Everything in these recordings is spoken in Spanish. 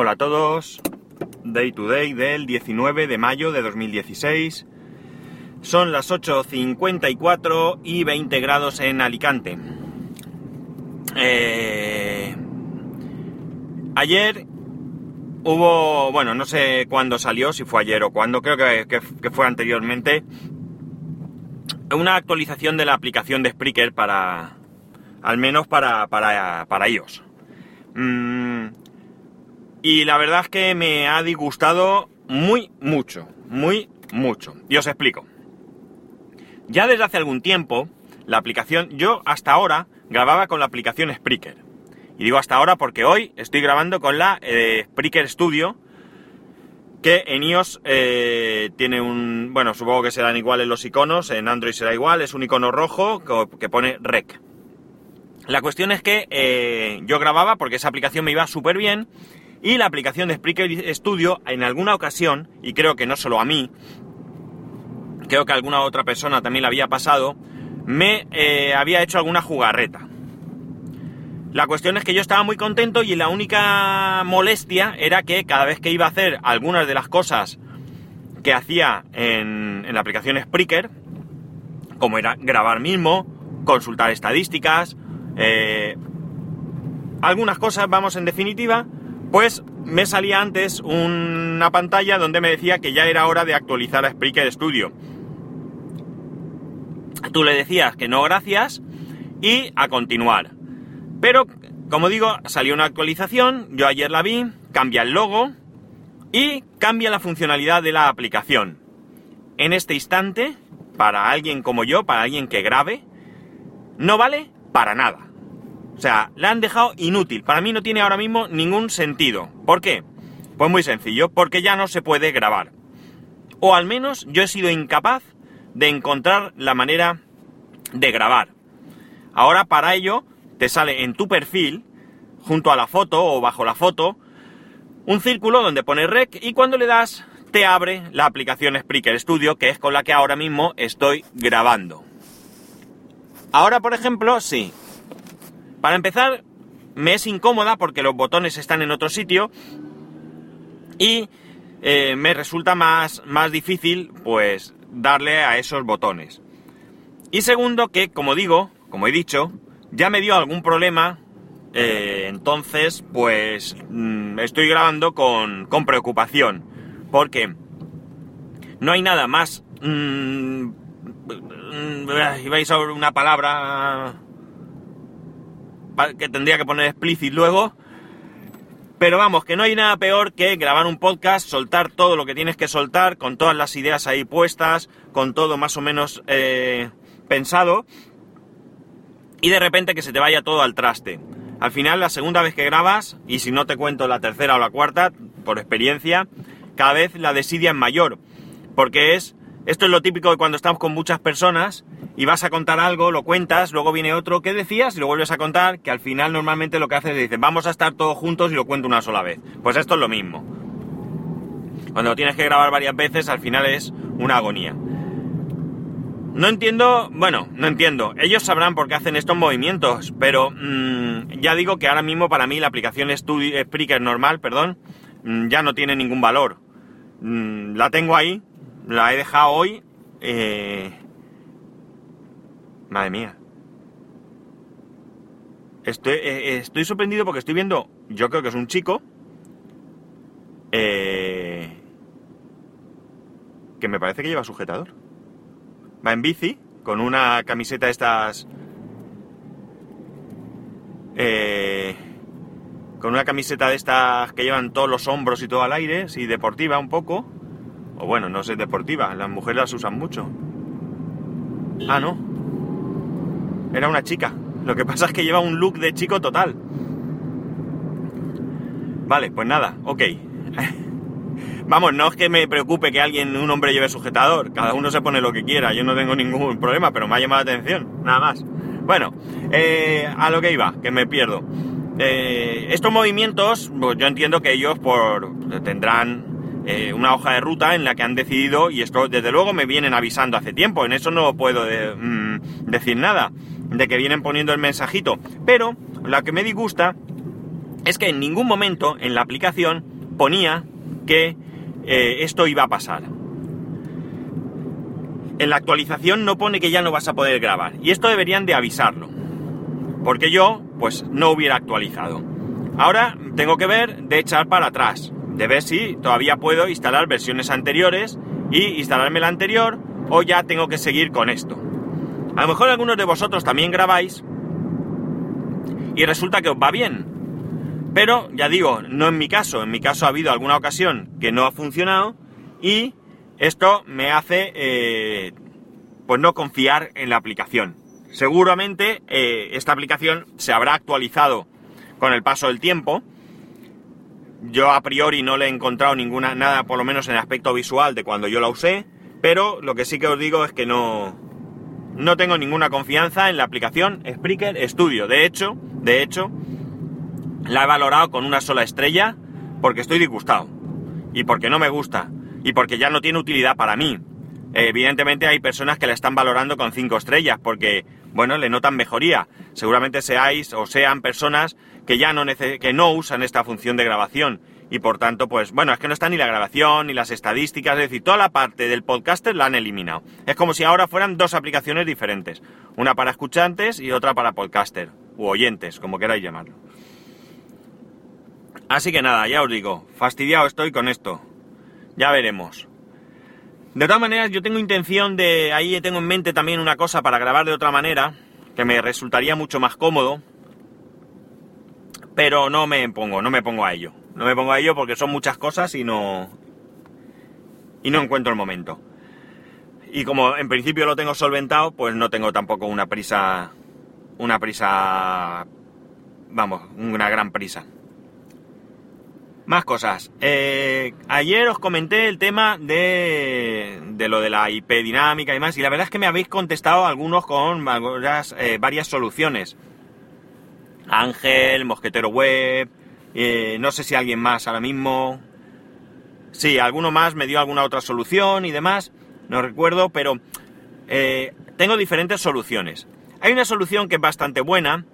Hola a todos, Day to Day del 19 de mayo de 2016. Son las 8.54 y 20 grados en Alicante. Eh, ayer hubo, bueno, no sé cuándo salió, si fue ayer o cuándo, creo que, fue anteriormente, una actualización de la aplicación de Spreaker para, al menos para, para, para iOS. Mm, y la verdad es que me ha disgustado muy mucho, muy mucho. Y os explico. Ya desde hace algún tiempo, la aplicación, yo hasta ahora grababa con la aplicación Spreaker. Y digo hasta ahora porque hoy estoy grabando con la eh, Spreaker Studio, que en iOS eh, tiene un... Bueno, supongo que serán iguales los iconos, en Android será igual, es un icono rojo que pone Rec. La cuestión es que eh, yo grababa porque esa aplicación me iba súper bien y la aplicación de Spreaker Studio en alguna ocasión, y creo que no solo a mí, creo que alguna otra persona también le había pasado, me eh, había hecho alguna jugarreta. La cuestión es que yo estaba muy contento y la única molestia era que cada vez que iba a hacer algunas de las cosas que hacía en, en la aplicación Spreaker, como era grabar mismo, consultar estadísticas, eh, algunas cosas, vamos, en definitiva, pues me salía antes una pantalla donde me decía que ya era hora de actualizar a Spreaker Studio. Tú le decías que no, gracias, y a continuar. Pero, como digo, salió una actualización, yo ayer la vi, cambia el logo y cambia la funcionalidad de la aplicación. En este instante, para alguien como yo, para alguien que grabe, no vale para nada. O sea, la han dejado inútil. Para mí no tiene ahora mismo ningún sentido. ¿Por qué? Pues muy sencillo, porque ya no se puede grabar. O al menos yo he sido incapaz de encontrar la manera de grabar. Ahora para ello te sale en tu perfil, junto a la foto o bajo la foto, un círculo donde pone rec y cuando le das te abre la aplicación Spreaker Studio, que es con la que ahora mismo estoy grabando. Ahora, por ejemplo, sí. Para empezar, me es incómoda porque los botones están en otro sitio y eh, me resulta más, más difícil, pues, darle a esos botones. Y segundo, que, como digo, como he dicho, ya me dio algún problema, eh, entonces, pues, mm, estoy grabando con, con preocupación, porque no hay nada más... mm, mm, ibais a una palabra pa- que tendría que poner explícit luego, pero vamos, que no hay nada peor que grabar un podcast, soltar todo lo que tienes que soltar, con todas las ideas ahí puestas, con todo más o menos eh, pensado, y de repente que se te vaya todo al traste. Al final, la segunda vez que grabas, y si no te cuento la tercera o la cuarta, por experiencia, cada vez la desidia es mayor. Porque es, esto es lo típico de cuando estamos con muchas personas y vas a contar algo, lo cuentas, luego viene otro, ¿qué decías? Y lo vuelves a contar, que al final normalmente lo que haces es decir, vamos a estar todos juntos y lo cuento una sola vez. Pues esto es lo mismo. Cuando lo tienes que grabar varias veces, al final es una agonía. No entiendo, bueno, no entiendo. Ellos sabrán por qué hacen estos movimientos, pero mm, ya digo que ahora mismo para mí la aplicación Spreaker normal, perdón, mm, ya no tiene ningún valor. Mm, la tengo ahí, la he dejado hoy. eh, Madre mía. Estoy, eh, eh, estoy sorprendido porque estoy viendo, yo creo que es un chico, eh, que me parece que lleva sujetador. Va en bici, con una camiseta de estas... eh, con una camiseta de estas que llevan todos los hombros y todo al aire, sí, deportiva un poco. O bueno, no sé, deportiva, las mujeres las usan mucho. Ah, no. Era una chica. Lo que pasa es que lleva un look de chico total. Vale, pues nada, ok. Vamos, no es que me preocupe que alguien, un hombre lleve sujetador. Cada uno se pone lo que quiera. Yo no tengo ningún problema, pero me ha llamado la atención. Nada más. Bueno, eh, a lo que iba, que me pierdo. Eh, estos movimientos, pues yo entiendo que ellos por, tendrán eh, una hoja de ruta en la que han decidido, y esto desde luego me vienen avisando hace tiempo, en eso no puedo mm, decir nada, de que vienen poniendo el mensajito. Pero lo que me disgusta es que en ningún momento en la aplicación ponía que eh, esto iba a pasar. En la actualización no pone que ya no vas a poder grabar. Y esto deberían de avisarlo. Porque yo, pues, no hubiera actualizado. Ahora tengo que ver de echar para atrás. De ver si todavía puedo instalar versiones anteriores y instalarme la anterior o ya tengo que seguir con esto. A lo mejor algunos de vosotros también grabáis y resulta que os va bien. Pero ya digo, no en mi caso. En mi caso ha habido alguna ocasión que no ha funcionado y esto me hace eh, pues no confiar en la aplicación. Seguramente eh, esta aplicación se habrá actualizado con el paso del tiempo. Yo a priori no le he encontrado ninguna, nada, por lo menos en el aspecto visual de cuando yo la usé, pero lo que sí que os digo es que no, no tengo ninguna confianza en la aplicación Spreaker Studio. De hecho, de hecho, la he valorado con una sola estrella porque estoy disgustado y porque no me gusta y porque ya no tiene utilidad para mí. evidentemente hay personas que la están valorando con 5 estrellas porque, bueno, le notan mejoría. Seguramente seáis o sean personas que ya no, que no usan esta función de grabación y por tanto, pues bueno, es que no está ni la grabación, ni las estadísticas, es decir, toda la parte del podcaster la han eliminado. Es como si ahora fueran dos aplicaciones diferentes, una para escuchantes y otra para podcaster, u oyentes, como queráis llamarlo. Así que nada, ya os digo, fastidiado estoy con esto. Ya veremos. De todas maneras, yo tengo intención de. Ahí tengo en mente también una cosa para grabar de otra manera, que me resultaría mucho más cómodo. Pero no me pongo, no me pongo a ello. No me pongo a ello porque son muchas cosas y no. Y no encuentro el momento. Y como en principio lo tengo solventado, pues no tengo tampoco una prisa. Una prisa. Vamos, una gran prisa. Más cosas. Eh, ayer os comenté el tema de, de, lo de la IP dinámica y más, y la verdad es que me habéis contestado algunos con varias, eh, varias soluciones. Ángel, Mosquetero Web, eh, no sé si alguien más ahora mismo. Sí, alguno más me dio alguna otra solución y demás, no recuerdo, pero tengo diferentes soluciones. Hay una solución que es bastante buena,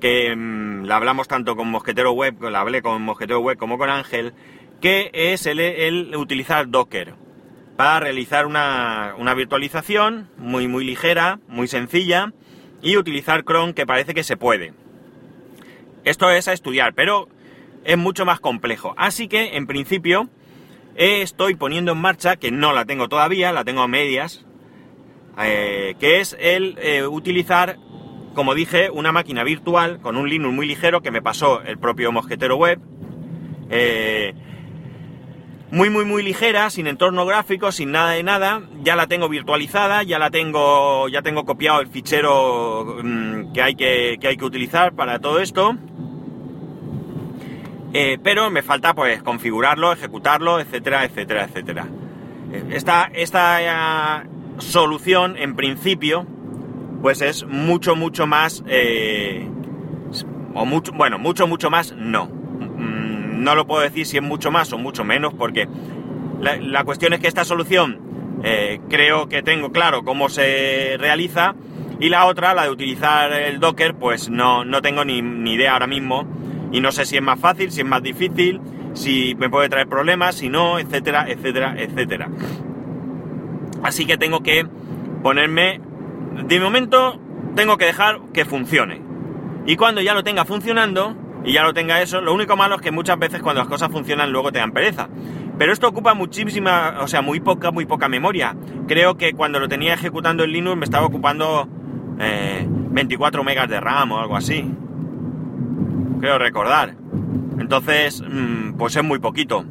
que mm, la hablamos tanto con Mosquetero Web, la hablé con Mosquetero Web como con Ángel, que es el, utilizar Docker para realizar una, virtualización muy, muy ligera, muy sencilla, y utilizar Chrome que parece que se puede. Esto es a estudiar, pero es mucho más complejo. Así que, en principio, estoy poniendo en marcha, que no la tengo todavía, la tengo a medias, eh, que es el eh, utilizar como dije, una máquina virtual con un Linux muy ligero que me pasó el propio mosquetero web. Eh, muy, muy, muy ligera, sin entorno gráfico, sin nada de nada. Ya la tengo virtualizada, ya la tengo, ya tengo copiado el fichero mm, que, hay que, hay que utilizar para todo esto. Eh, pero me falta pues configurarlo, ejecutarlo, etcétera, etcétera, etcétera. Eh, esta, esta solución, en principio, pues es mucho, mucho más, eh, o mucho, bueno, mucho, mucho más, no. Mm, no lo puedo decir si es mucho más o mucho menos, porque la, cuestión es que esta solución eh, creo que tengo claro cómo se realiza, y la otra, la de utilizar el Docker, pues no, no tengo ni, ni idea ahora mismo, y no sé si es más fácil, si es más difícil, si me puede traer problemas, si no, etcétera, etcétera, etcétera. Así que tengo que ponerme de momento tengo que dejar que funcione. Y cuando ya lo tenga funcionando, y ya lo tenga eso, lo único malo es que muchas veces cuando las cosas funcionan luego te dan pereza. Pero esto ocupa muchísima, o sea, muy poca, muy poca memoria. Creo que cuando lo tenía ejecutando en Linux me estaba ocupando 24 eh, megas de RAM o algo así. Creo recordar. Entonces, mm, pues es muy poquito.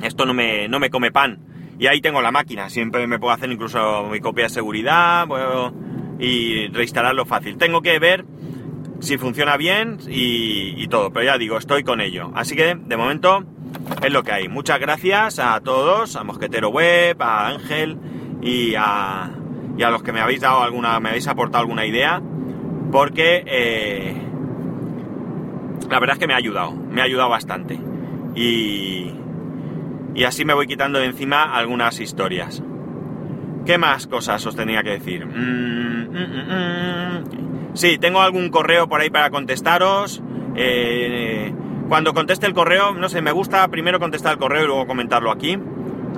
Esto no me, no me come pan. Y ahí tengo la máquina, siempre me puedo hacer incluso mi copia de seguridad y reinstalarlo fácil. Tengo que ver si funciona bien y, todo, pero ya digo, estoy con ello. Así que de momento es lo que hay. Muchas gracias a todos, a Mosquetero Web, a Ángel y a, y a los que me habéis dado alguna, me habéis aportado alguna idea, porque eh, la verdad es que me ha ayudado, me ha ayudado bastante. Y, y así me voy quitando de encima algunas historias. ¿Qué más cosas os tenía que decir? Mm, mm, mm, sí, tengo algún correo por ahí para contestaros. Eh, Cuando conteste el correo, no sé, me gusta primero contestar el correo y luego comentarlo aquí.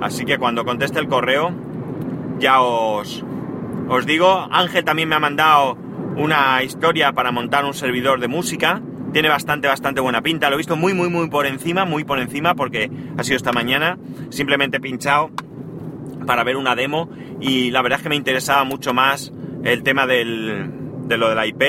Así que cuando conteste el correo, ya os, os digo. Ángel también me ha mandado una historia para montar un servidor de música. Tiene bastante, bastante buena pinta. Lo he visto muy, muy, muy por encima, muy por encima, porque ha sido esta mañana. Simplemente pinchado para ver una demo y la verdad es que me interesaba mucho más el tema del, de lo de la IP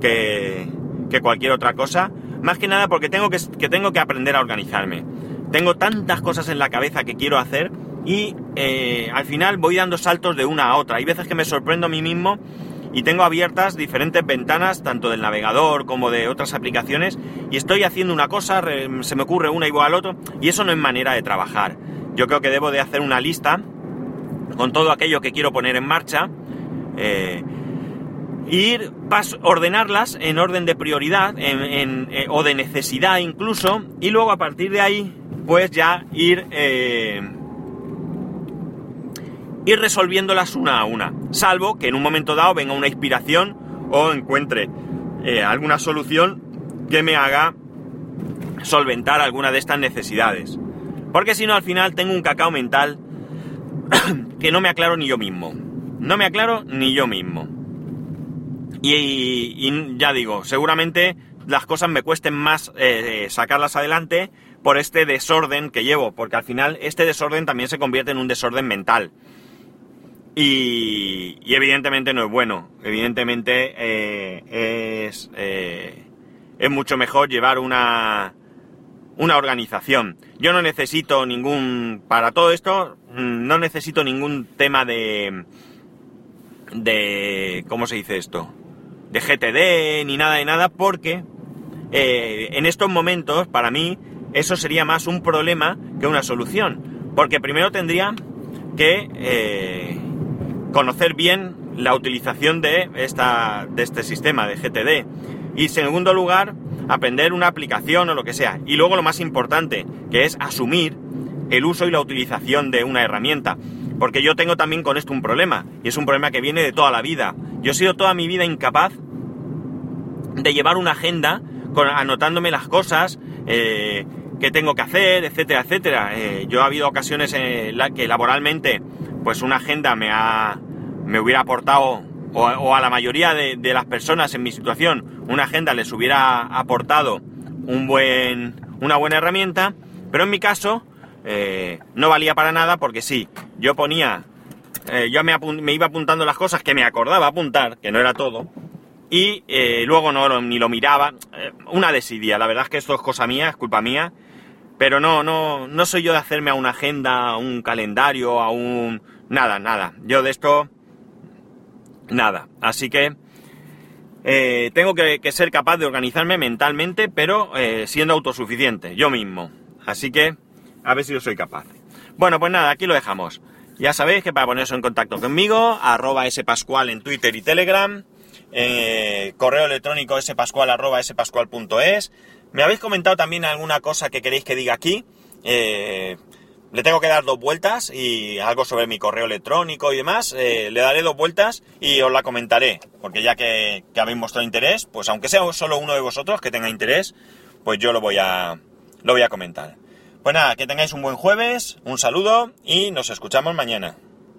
que, que cualquier otra cosa. Más que nada porque tengo que, que, tengo que aprender a organizarme. Tengo tantas cosas en la cabeza que quiero hacer y eh, al final voy dando saltos de una a otra. Hay veces que me sorprendo a mí mismo y tengo abiertas diferentes ventanas, tanto del navegador como de otras aplicaciones, y estoy haciendo una cosa, se me ocurre una igual al otro, y eso no es manera de trabajar. Yo creo que debo de hacer una lista con todo aquello que quiero poner en marcha, eh, ir ordenarlas en orden de prioridad eh, o de necesidad incluso, y luego a partir de ahí, pues ya ir, eh, ir resolviéndolas una a una, salvo que en un momento dado venga una inspiración o encuentre eh, alguna solución que me haga solventar alguna de estas necesidades. Porque si no, al final tengo un cacao mental que no me aclaro ni yo mismo. No me aclaro ni yo mismo. Y, ya digo, seguramente las cosas me cuesten más eh, sacarlas adelante por este desorden que llevo, porque al final este desorden también se convierte en un desorden mental. Y, evidentemente no es bueno. Evidentemente eh, es, eh, es mucho mejor llevar una, una organización. Yo no necesito ningún, para todo esto, mm, no necesito ningún tema de, de, ¿cómo se dice esto? De GTD ni nada de nada porque eh, en estos momentos, para mí, eso sería más un problema que una solución. Porque primero tendría que conocer bien la utilización de, esta, de este sistema de GTD. Y en segundo lugar, aprender una aplicación o lo que sea. Y luego lo más importante, que es asumir el uso y la utilización de una herramienta. Porque yo tengo también con esto un problema, y es un problema que viene de toda la vida. Yo he sido toda mi vida incapaz de llevar una agenda con, anotándome las cosas eh, que tengo que hacer, etcétera, etcétera. Eh, yo ha habido ocasiones en las que laboralmente, pues una agenda me ha, me hubiera aportado, o, a la mayoría de, de, las personas en mi situación, una agenda les hubiera aportado un buen, una buena herramienta, pero en mi caso eh, no valía para nada porque sí, yo ponía, eh, yo me, iba apuntando las cosas que me acordaba apuntar, que no era todo, y eh, luego no ni lo miraba, una desidia, la verdad es que esto es cosa mía, es culpa mía, pero no, no, no soy yo de hacerme a una agenda, a un calendario, a un... nada, nada, yo de esto, nada, así que... Eh, tengo que, ser capaz de organizarme mentalmente, pero siendo autosuficiente, yo mismo. Así que a ver si yo soy capaz. Bueno, pues nada, aquí lo dejamos. Ya sabéis que para poneros en contacto conmigo, arroba spascual en Twitter y Telegram, eh, correo electrónico spascual arroba spascual.es. Me habéis comentado también alguna cosa que queréis que diga aquí. Eh, le tengo que dar dos vueltas y algo sobre mi correo electrónico y demás. Eh, le daré dos vueltas y os la comentaré. Porque ya que, que habéis mostrado interés, pues aunque sea solo uno de vosotros que tenga interés, pues yo lo voy a, lo voy a comentar. Pues nada, que tengáis un buen jueves, un saludo y nos escuchamos mañana.